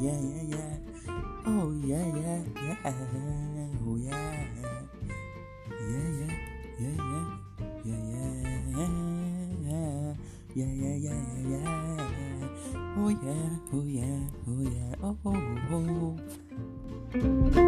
yeah, yeah, yeah. Oh, yeah, yeah, yeah. Oh, yeah. Yeah, yeah, yeah, yeah. Yeah, yeah, yeah. Yeah, yeah, yeah, yeah. Oh, yeah, oh, yeah, oh, yeah. Oh, oh, oh.